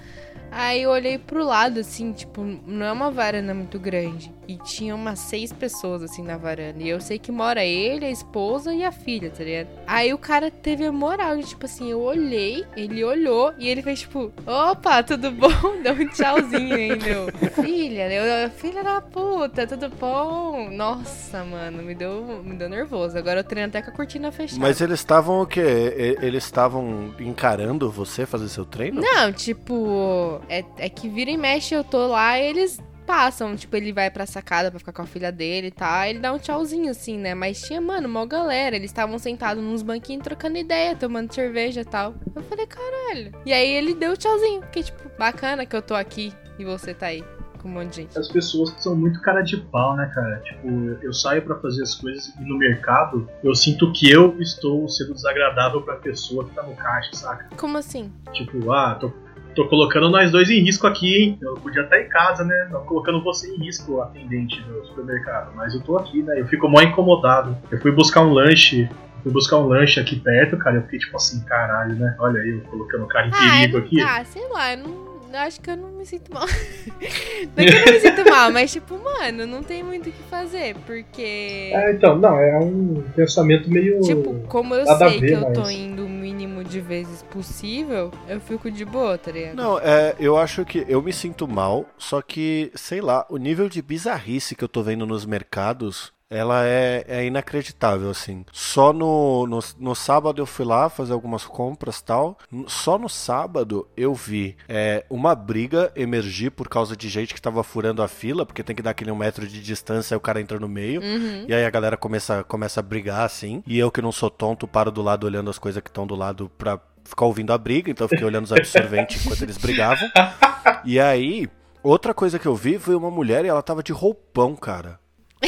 Aí eu olhei pro lado, assim, tipo, não é uma varanda muito grande. E tinha umas seis pessoas, assim, na varanda. E eu sei que mora ele, a esposa e a filha, tá ligado? Aí o cara teve a moral de, tipo assim, eu olhei, ele olhou e ele fez, tipo, opa, tudo bom? Deu um tchauzinho ainda. Filha, eu, filha da puta, tudo bom? Nossa, mano, me deu, me deu nervoso. Agora eu treino até com a cortina fechada. Mas eles estavam o quê? Eles estavam encarando você fazer seu treino? Não, tipo, é, é que vira e mexe, eu tô lá e eles passam. Tipo, ele vai pra sacada pra ficar com a filha dele e tal. Ele dá um tchauzinho assim, né? Mas tinha, mano, uma galera. Eles estavam sentados nos banquinhos trocando ideia, tomando cerveja e tal. Eu falei, caralho. E aí ele deu tchauzinho. Fiquei, tipo, bacana que eu tô aqui e você tá aí com um monte de gente. As pessoas são muito cara de pau, né, cara? Tipo, eu saio pra fazer as coisas e no mercado eu sinto que eu estou sendo desagradável pra pessoa que tá no caixa, saca? Como assim? Tipo, ah, tô, tô colocando nós dois em risco aqui, hein? Eu podia estar em casa, né? Não colocando você em risco, atendente do supermercado. Mas eu tô aqui, né? Eu fico mó incomodado. Eu fui buscar um lanche. Fui buscar um lanche aqui perto, cara. Eu fiquei tipo assim, caralho, né? Olha aí, eu colocando o cara em Ah, perigo não, aqui. ah, sei lá, eu não. Eu acho que eu não me sinto mal. não é que eu não me sinto mal, mas tipo, mano, não tem muito o que fazer, porque. É, então, não, é um pensamento meio. Tipo, como eu sei ver, que eu tô mas- indo o mínimo de vezes possível, eu fico de boa, tá ligado? Não, é, eu acho que eu me sinto mal, só que, sei lá, o nível de bizarrice que eu tô vendo nos mercados, ela é, é inacreditável, assim. Só no, no, no sábado eu fui lá fazer algumas compras tal. Só no sábado eu vi é, uma briga emergir por causa de gente que tava furando a fila, porque tem que dar aquele um metro de distância e o cara entra no meio. Uhum. E aí a galera começa, começa a brigar, assim. E eu que não sou tonto, paro do lado olhando as coisas que estão do lado pra ficar ouvindo a briga. Então eu fiquei olhando os absorventes enquanto eles brigavam. E aí, outra coisa que eu vi foi uma mulher e ela tava de roupão, cara.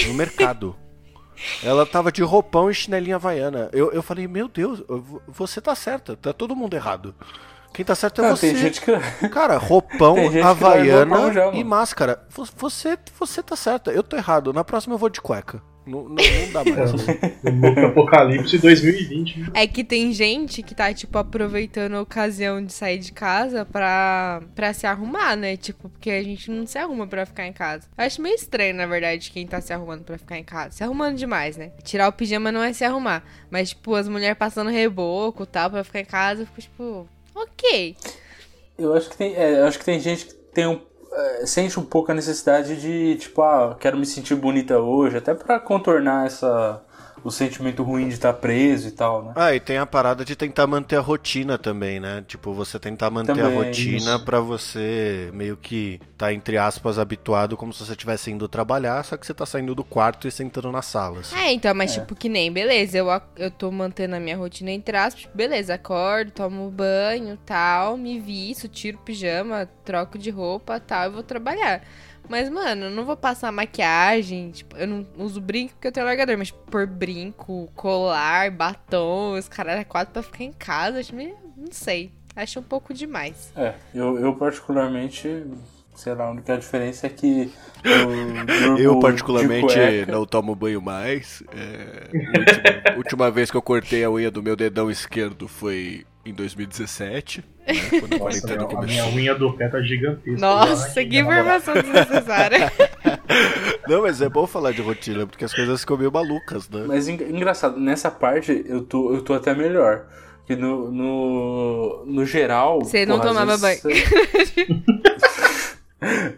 No mercado. Ela tava de roupão e chinelinha havaiana. Eu, eu falei, meu Deus, eu- você tá certa, tá todo mundo errado. Quem tá certo é Não, você. tem gente que. Cara, roupão, vai havaiana roupão já, e máscara. Vo- Você, você tá certa, eu tô errado. Na próxima eu vou de cueca. Não, não, não dá mais. É, um novo Apocalipse 2020. né? É que tem gente que tá, tipo, aproveitando a ocasião de sair de casa pra, pra se arrumar, né? Tipo, porque a gente não se arruma pra ficar em casa. Eu acho meio estranho, na verdade, quem tá se arrumando pra ficar em casa. Se arrumando demais, né? Tirar o pijama não é se arrumar. Mas, tipo, as mulheres passando reboco e tal pra ficar em casa, eu fico, tipo, ok. Eu acho que tem, é, eu acho que tem gente que tem um, é, sente um pouco a necessidade de, tipo, ah, quero me sentir bonita hoje, até pra contornar essa o sentimento ruim de estar preso e tal, né? Ah, e tem a parada de tentar manter a rotina também, né? Tipo, você tentar manter a Também, rotina isso. pra você meio que tá, entre aspas, habituado como se você estivesse indo trabalhar, só que você tá saindo do quarto e sentando na sala. assim. É, então, mas tipo, que nem, beleza, eu, eu tô mantendo a minha rotina entre aspas, tipo, beleza, acordo, tomo banho, tal, me visto, tiro pijama, troco de roupa, tal, e vou trabalhar. Mas, mano, eu não vou passar maquiagem, tipo, eu não uso brinco porque eu tenho largador, mas tipo, por brinco, colar, batom, os caras é quatro pra ficar em casa, acho meio, não sei, acho um pouco demais. É, eu, eu particularmente, sei lá, a única diferença é que eu, Eu, particularmente, não tomo banho mais. É, a última, última vez que eu cortei a unha do meu dedão esquerdo foi em 2017. Né, quando a Nossa, quarentena a minha unha do pé tá gigantesca. Nossa, que namorada? informação desnecessária. Não, mas é bom falar de rotina, porque as coisas ficam meio malucas, né? Mas en- engraçado, nessa parte eu tô, eu tô até melhor. Porque no, no, no geral. Você não tomava você-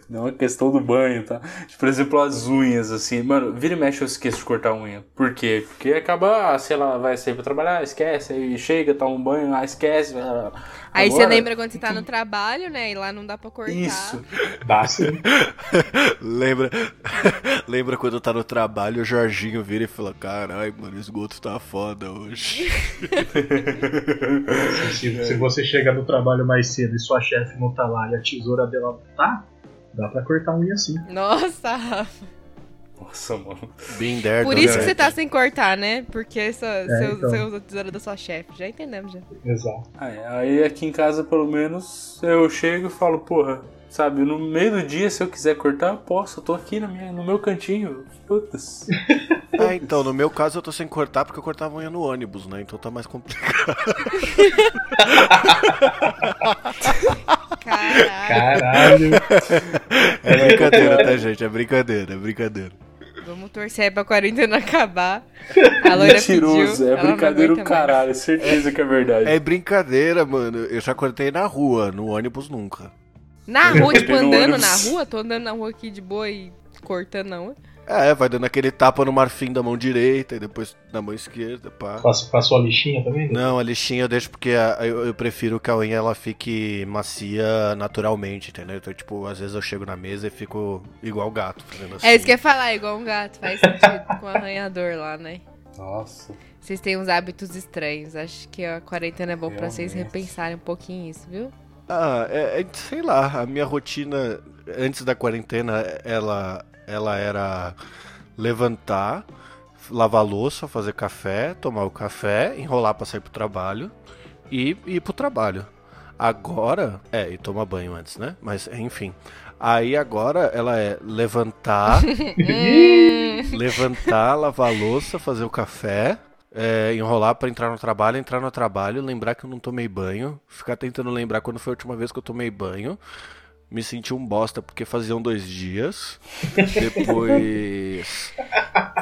não uma questão do banho, tá? Tipo, por exemplo, as unhas, assim. Mano, vira e mexe eu esqueço de cortar a unha. Por quê? Porque acaba, ah, sei lá, vai sair pra trabalhar, esquece, aí chega, toma um banho, ah, esquece. ah, Aí você agora- lembra quando você tá no trabalho, né? E lá não dá pra cortar. Isso. Dá sim. Lembra, lembra quando tá no trabalho, o Jorginho vira e fala: Caralho, mano, o esgoto tá foda hoje. Se, se você chega no trabalho mais cedo e sua chefe não tá lá e a tesoura dela tá, dá pra cortar a unha sim. Nossa, Rafa. Nossa, mano. Been there, Por isso que that. você tá sem cortar, né? Porque essa, você, então. você usa a tesoura da sua chefe. Já entendemos, já. Exato. Aí, aí aqui em casa, pelo menos, eu chego e falo, porra, sabe, no meio do dia, se eu quiser cortar, eu posso. Eu tô aqui na minha, no meu cantinho. Putz. Ah, então, no meu caso eu tô sem cortar porque eu cortava unha no ônibus, né? Então tá mais complicado. Caralho. É brincadeira, tá, gente? É brincadeira, é brincadeira. Vamos torcer pra quarentena acabar. A loira Mentiroso, pediu. é brincadeira o aguenta mais. caralho, certeza que é verdade. É brincadeira, mano. Eu já cortei na rua, no ônibus nunca. Na rua, tipo, andando na rua? Tô andando na rua aqui de boa e cortando na rua. É, vai dando aquele tapa no marfim da mão direita e depois na mão esquerda, pá. Faço, faço a lixinha também? Não, a lixinha eu deixo porque a- eu, eu prefiro que a unha ela fique macia naturalmente, entendeu? Então, tipo, às vezes eu chego na mesa e fico igual gato, fazendo assim. É isso que eu ia falar, igual um gato. Faz sentido com o arranhador lá, né? Nossa. Vocês têm uns hábitos estranhos. Acho que a quarentena é bom pra vocês repensarem um pouquinho isso, viu? Ah, é, é- sei lá, a minha rotina antes da quarentena, ela, ela era levantar, lavar louça, fazer café, tomar o café, enrolar pra sair pro trabalho e ir pro trabalho. Agora, é, e tomar banho antes, né? Mas enfim. Aí agora ela é levantar, levantar, lavar louça, fazer o café, é, enrolar pra entrar no trabalho, entrar no trabalho, lembrar que eu não tomei banho, ficar tentando lembrar quando foi a última vez que eu tomei banho, me senti um bosta porque faziam dois dias, depois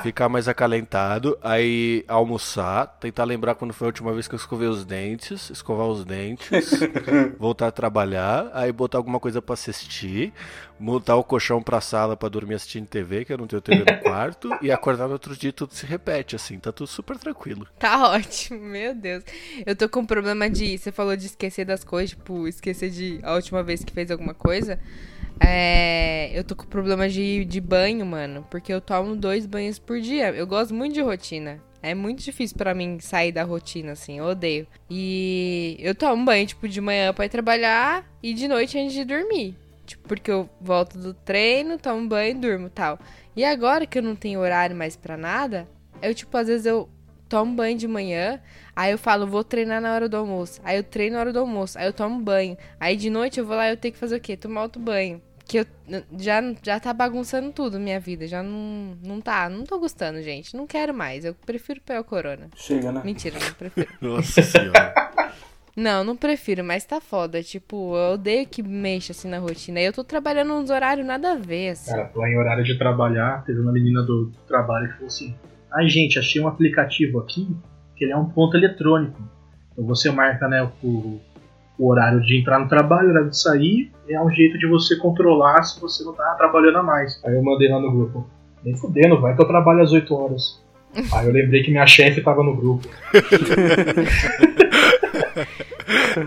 ficar mais acalentado, aí almoçar, tentar lembrar quando foi a última vez que eu escovei os dentes, escovar os dentes, voltar a trabalhar, aí botar alguma coisa pra assistir, montar o colchão pra sala pra dormir assistindo TV, que eu não tenho TV no quarto, e acordar no outro dia tudo se repete, assim, tá tudo super tranquilo. tá ótimo, meu Deus. Eu tô com um problema de. Você falou de esquecer das coisas, tipo, esquecer de a última vez que fez alguma coisa. É, eu tô com problema de, de banho, mano. Porque eu tomo dois banhos por dia. Eu gosto muito de rotina. É muito difícil pra mim sair da rotina, assim. Eu odeio. E eu tomo banho, tipo, de manhã pra ir trabalhar e de noite antes de dormir. Tipo, porque eu volto do treino, tomo banho e durmo tal. E agora que eu não tenho horário mais pra nada, eu, tipo, às vezes eu tomo banho de manhã, aí eu falo, vou treinar na hora do almoço. Aí eu treino na hora do almoço, aí eu tomo banho. Aí de noite eu vou lá e eu tenho que fazer o quê? Tomar outro banho. Que eu já, já tá bagunçando tudo minha vida. Já não, não tá. Não tô gostando, gente. Não quero mais. Eu prefiro pegar o corona. Chega, né? Mentira, não prefiro. Nossa senhora. Não, não prefiro, mas tá foda. Tipo, eu odeio que mexa assim na rotina. E eu tô trabalhando uns horários nada a ver, assim. Cara, lá em horário de trabalhar, teve uma menina do, do trabalho que falou assim: Ai, gente, achei um aplicativo aqui que ele é um ponto eletrônico. Então você marca né, o, o horário de entrar no trabalho, o horário de sair, é um jeito de você controlar se você não tá trabalhando a mais. Aí eu mandei lá no grupo: Nem fudendo, vai que eu trabalho às 8 horas. Aí eu lembrei que minha chefe tava no grupo.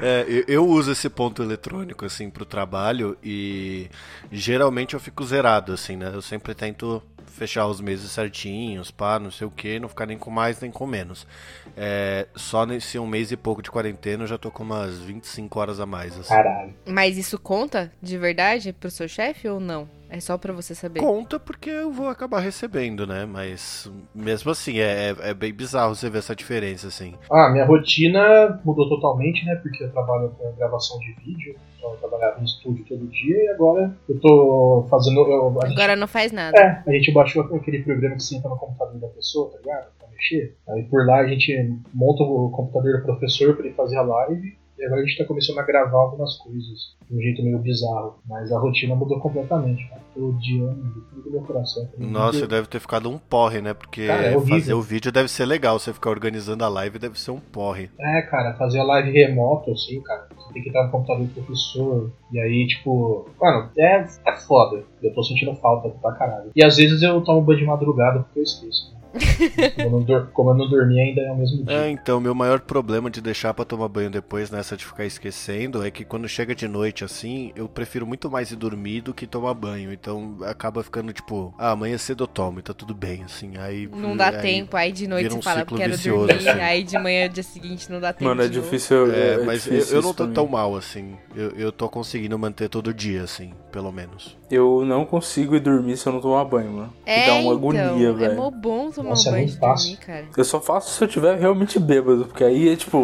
É, eu, eu uso esse ponto eletrônico, assim, pro trabalho e geralmente eu fico zerado, assim, né? Eu sempre tento fechar os meses certinhos, pá, não sei o que, não ficar nem com mais nem com menos. É, só nesse um mês e pouco de quarentena eu já tô com umas 25 horas a mais, assim. Caralho. Mas isso conta de verdade pro seu chefe ou não? É só pra você saber. Conta porque eu vou acabar recebendo, né? Mas mesmo assim, é, é- é bem bizarro você ver essa diferença, assim. Ah, minha rotina mudou totalmente, né? Porque eu trabalho com gravação de vídeo, então eu trabalhava no estúdio todo dia e agora eu tô fazendo. Eu, a gente, Agora não faz nada. é, a gente baixou aquele programa que entra no computador da pessoa, tá ligado? Pra mexer. Aí por lá a gente monta o computador do professor pra ele fazer a live agora a gente tá começando a gravar algumas coisas de um jeito meio bizarro. Mas a rotina mudou completamente, cara. Tô odiando do fundo do meu coração. Nossa, deve ter ficado um porre, né? Porque Cara, é fazer o vídeo deve ser legal. Você ficar organizando a live deve ser um porre. É, cara, fazer a live remoto, assim, cara. Você tem que estar no computador do professor. E aí, tipo. Mano, é, é foda. Eu tô sentindo falta pra caralho. E às vezes eu tomo banho de madrugada porque eu esqueço. Como, eu não como eu não dormi ainda é o mesmo dia. É, então, meu maior problema de deixar pra tomar banho depois, nessa de ficar esquecendo, é que quando chega de noite assim, eu prefiro muito mais ir dormir do que tomar banho. Então acaba ficando tipo, ah, amanhã cedo eu tomo e tá tudo bem, assim. Aí. Não dá aí- tempo, aí de noite vira você um fala quero vicioso, dormir, assim. aí de manhã, dia seguinte, não dá tempo. Mano, é difícil. É, é mas eu, difícil eu não isso tô tão mim. mal assim. Eu, eu tô conseguindo manter todo dia, assim, pelo menos. Eu não consigo ir dormir se eu não tomar banho, mano. É, dá uma então, agonia, é velho. mó bom tomar Nossa, um é banho muito de fácil. dormir. Eu só faço se eu tiver realmente bêbado, porque aí é tipo.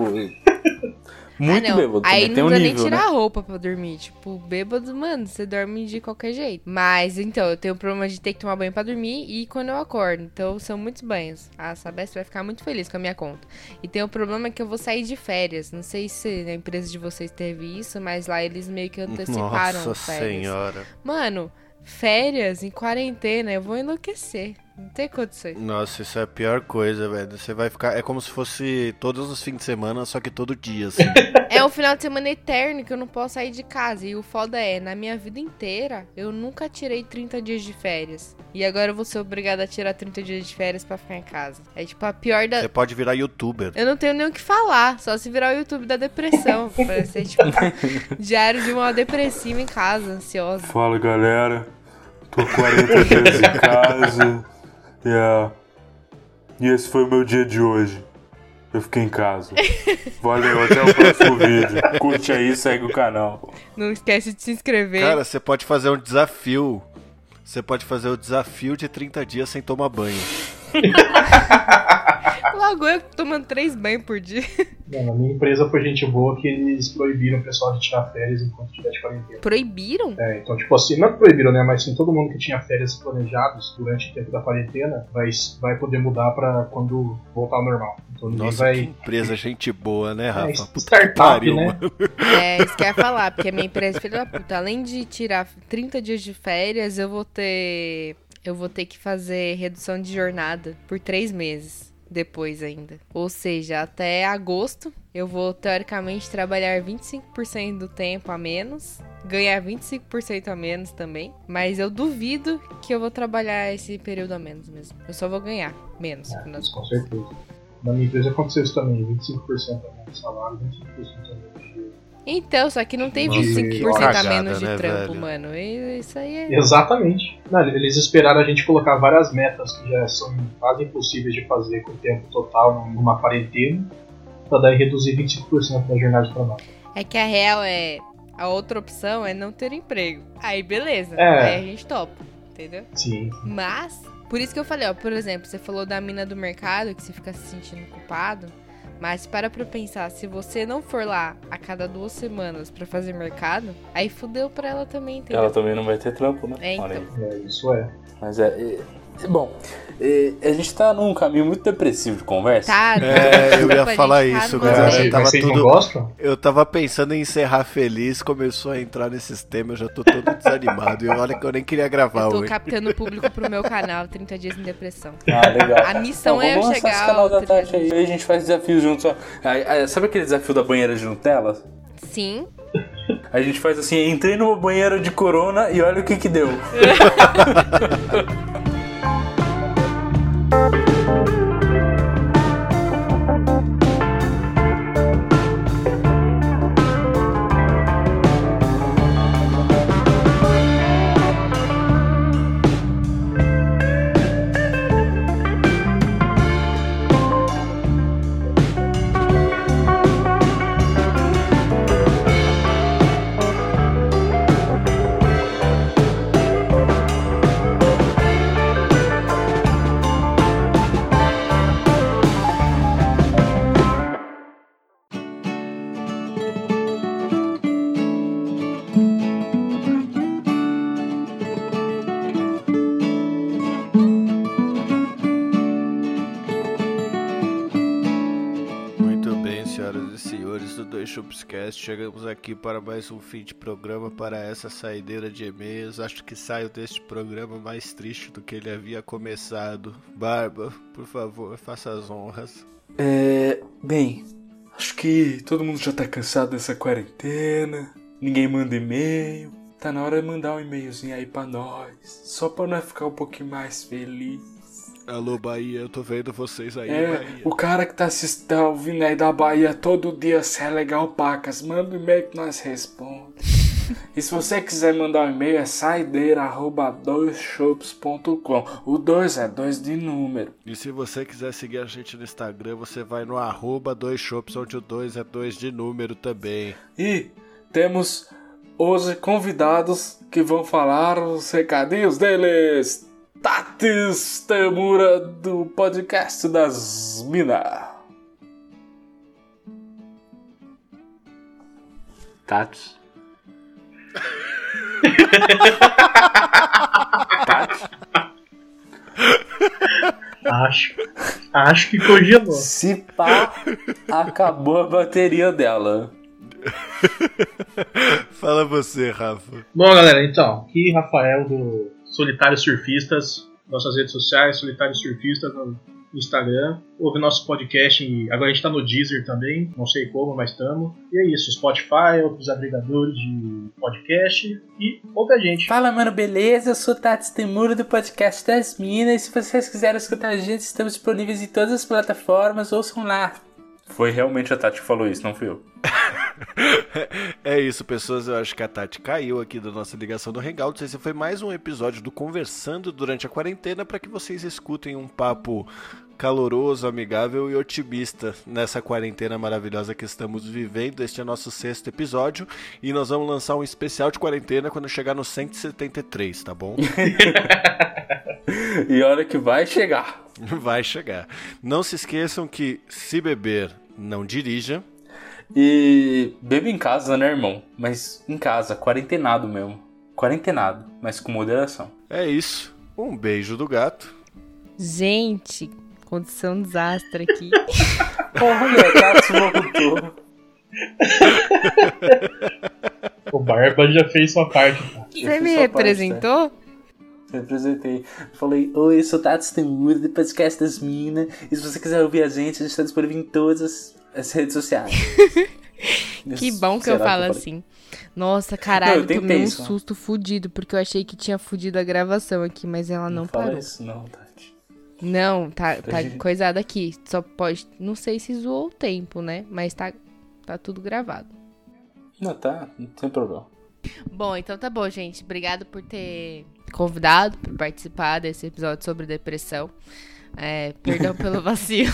Muito ah, não. bêbado. Aí não Tem um precisa nem nível, tirar né? a roupa pra dormir. Tipo, bêbado, mano, você dorme de qualquer jeito. Mas, então, eu tenho o problema de ter que tomar banho pra dormir e quando eu acordo. Então, são muitos banhos. A Sabesp vai ficar muito feliz com a minha conta. E tem o problema que eu vou sair de férias. Não sei se a empresa de vocês teve isso, mas lá eles meio que anteciparam Nossa as férias. senhora. Mano, férias em quarentena, eu vou enlouquecer. Não tem condições. Nossa, isso é a pior coisa, velho. Você vai ficar. É como se fosse todos os fins de semana, só que todo dia, assim. É um final de semana eterno que eu não posso sair de casa. E o foda é, na minha vida inteira, eu nunca tirei 30 dias de férias. E agora eu vou ser obrigada a tirar 30 dias de férias pra ficar em casa. É tipo a pior da. Você pode virar youtuber. Eu não tenho nem o que falar, só se virar o YouTube da depressão. Vai ser tipo diário de uma depressiva em casa, ansiosa. Fala galera, tô 40 dias em casa. Yeah. E esse foi o meu dia de hoje. Eu fiquei em casa. Valeu, até o próximo vídeo. Curte aí, segue o canal. Não esquece de se inscrever. Cara, você pode fazer um desafio. Você pode fazer o desafio de 30 dias sem tomar banho. Logo eu tomando três banhos por dia. Não, na minha empresa foi gente boa que eles proibiram o pessoal de tirar férias enquanto tiver de quarentena. Proibiram? É, então, tipo assim, não proibiram, né? Mas sim, todo mundo que tinha férias planejadas durante o tempo da quarentena vai, vai poder mudar pra quando voltar ao normal. Então ninguém Nossa, vai. que empresa, gente boa, né, É, Rafa? Puta que startup, pariu, né? mano. É, isso que eu ia falar, porque a minha empresa é filha da puta. Além de tirar 30 dias de férias, eu vou ter. Eu vou ter que fazer redução de jornada por três meses. Depois ainda. Ou seja, até agosto eu vou teoricamente trabalhar 25% do tempo a menos. Ganhar 25% a menos também. Mas eu duvido que eu vou trabalhar esse período a menos mesmo. Eu só vou ganhar menos. no É, com certeza. Na minha empresa aconteceu isso também, 25% a menos salário, 25% a menos. Então, só que não tem Nossa, 25% que a menos de né, trampo, velho? mano. E isso aí é. Exatamente. Não, eles esperaram a gente colocar várias metas que já são quase impossíveis de fazer com o tempo total numa quarentena, pra daí reduzir 25% da jornada de trabalho. É que a real é. A outra opção é não ter emprego. Aí beleza. É. Aí a gente topa. Entendeu? Sim. Mas, por isso que eu falei, ó, por exemplo, você falou da mina do mercado, que você fica se sentindo culpado. Mas para pra pensar, se você não for lá a cada duas semanas pra fazer mercado, aí fudeu pra ela também, entendeu? Ela também não vai ter trampo, né? É, então. aí. É, isso é. Mas é. Bom, é, a gente tá num caminho muito depressivo de conversa. Tá, É, eu ia falar tá isso, cara. Mas tava vocês tudo- não gostam? Eu tava pensando em encerrar feliz, começou a entrar nesses temas, eu já tô todo desanimado. E olha que eu nem queria gravar Eu tô hoje. captando o público pro meu canal, 30 dias em depressão. Ah, legal. A missão Então, é eu lançar esse chegar canal da 30 Tati aí. Aí a gente faz desafios juntos. Sabe aquele desafio da banheira de Nutella? Sim. A gente faz assim, entrei numa banheira de corona e olha o que que deu. Thank you. Shopscast. Chegamos aqui para mais um fim de programa para essa saideira de e-mails. Acho que saio deste programa mais triste do que ele havia começado. Barba, por favor, faça as honras. É. Bem, acho que todo mundo já tá cansado dessa quarentena. Ninguém manda e-mail. Tá na hora de mandar um e-mailzinho aí pra nós. Só pra nós ficar um pouquinho mais feliz. Alô, Bahia, eu tô vendo vocês aí, É, Bahia. o cara que tá assistindo, ouvindo aí da Bahia todo dia, se é legal pacas, manda um e-mail que nós respondemos. e se você quiser mandar um e-mail, é saideira.doisshops.com. O 2 é 2 de número. E se você quiser seguir a gente no Instagram, você vai no arroba dois shops, onde o 2 é 2 de número também. E temos hoje convidados que vão falar os recadinhos deles. Tatis Temura do podcast das Minas. Tatis. Tatis. Acho. Acho que congelou. Se pá, acabou a bateria dela. Fala você, Rafa. Bom, galera, então, aqui Rafael do Solitários Surfistas, nossas redes sociais, Solitários Surfistas no Instagram. Ouve nosso podcast, e agora a gente tá no Deezer também, não sei como, mas estamos. E é isso, Spotify, outros agregadores de podcast e ouve a gente. Fala, mano, beleza? Eu sou Tati Temuro do podcast das Minas. Se vocês quiserem escutar a gente, estamos disponíveis em todas as plataformas. Ouçam lá. Foi realmente a Tati que falou isso, não fui eu. É isso, pessoas. Eu acho que a Tati caiu aqui da nossa ligação do Hangouts. Esse foi mais um episódio do Conversando durante a quarentena para que vocês escutem um papo caloroso, amigável e otimista nessa quarentena maravilhosa que estamos vivendo. Este é nosso sexto episódio e nós vamos lançar um especial de quarentena quando chegar no 173, tá bom? E olha que vai chegar. Vai chegar. Não se esqueçam que se beber, não dirija. E bebe em casa, né, irmão? Mas em casa, quarentenado mesmo. Quarentenado, mas com moderação. É isso. Um beijo do gato. Gente, condição desastre aqui. Olha, Tati voltou. O Barba já fez sua parte. Você me sua parte, representou? Representei. Falei, oi, eu sou Tati Temura do podcast das Minas. E se você quiser ouvir a gente, a gente está disponível em todas as, redes sociais. Que bom que eu falo falei? assim. Nossa, Não, caralho, eu tentei tomei um susto fudido, porque eu achei que tinha fudido a gravação aqui, mas ela não, fala parou. isso, não, Tati. Não, tá, tá gente- coisado aqui. Só pode. Não sei se zoou o tempo, né? Mas tá, tá tudo gravado. Não, tá, não tem problema. Bom, então tá bom, gente. Obrigado por ter convidado por participar desse episódio sobre depressão. É, perdão pelo vacilo.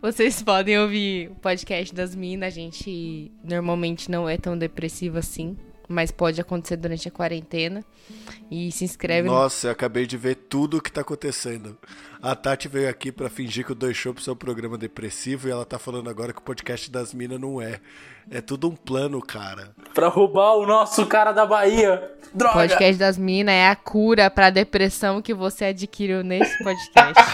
Vocês podem ouvir o podcast das minas. A gente normalmente não é tão depressivo assim, mas pode acontecer durante a quarentena. E se inscreve no Nossa, eu acabei de ver tudo o que tá acontecendo. A Tati veio aqui pra fingir que o Dois Shops é um programa depressivo e ela tá falando agora que o podcast das minas não é. É tudo um plano, cara. Pra roubar o nosso cara da Bahia. Droga! podcast das minas. É a cura pra depressão que você adquiriu nesse podcast.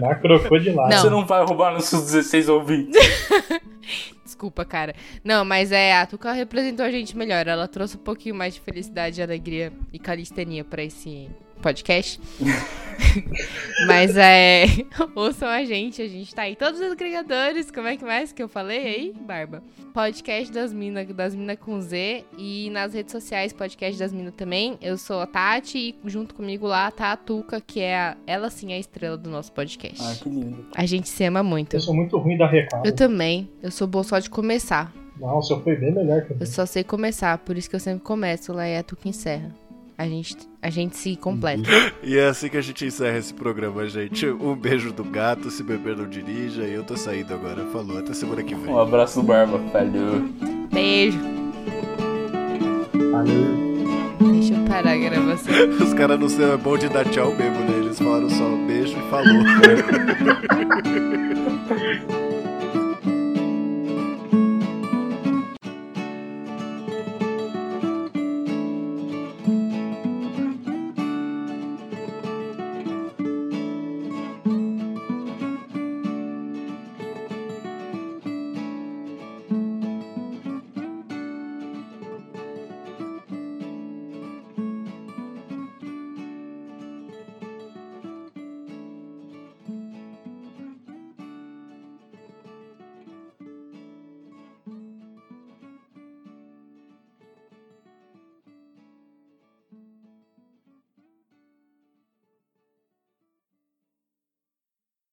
Na crocodilada. Não. Você não vai roubar nossos 16 ouvintes. Desculpa, cara. Não, mas é, a Tuca representou a gente melhor. Ela trouxe um pouquinho mais de felicidade, alegria e calistenia pra esse podcast. mas é. Ouçam a gente, a gente tá em todos os agregadores. Como é que mais que eu falei aí, Barba? Podcast das Minas, das Minas com Z. E nas redes sociais, podcast das Minas também. Eu sou a Tati e junto comigo lá tá a Tuca, que é a, ela sim é a estrela do nosso podcast. Ah, que lindo. A gente se ama muito. Eu sou muito ruim da recado. Eu também. Eu sou boa só de começar. Não, o seu foi bem melhor que Eu só sei começar, por isso que eu sempre começo, lá é tu que encerra. A gente, a gente se completa. E é assim que a gente encerra esse programa, gente. Um beijo do gato, se beber não dirija. E eu tô saindo agora. Falou, até semana que vem. Um abraço do Barba, falhou. Beijo. Valeu. Deixa eu parar a gravação. Os caras não são é bom de dar tchau mesmo, né? Eles falaram só um beijo e falou.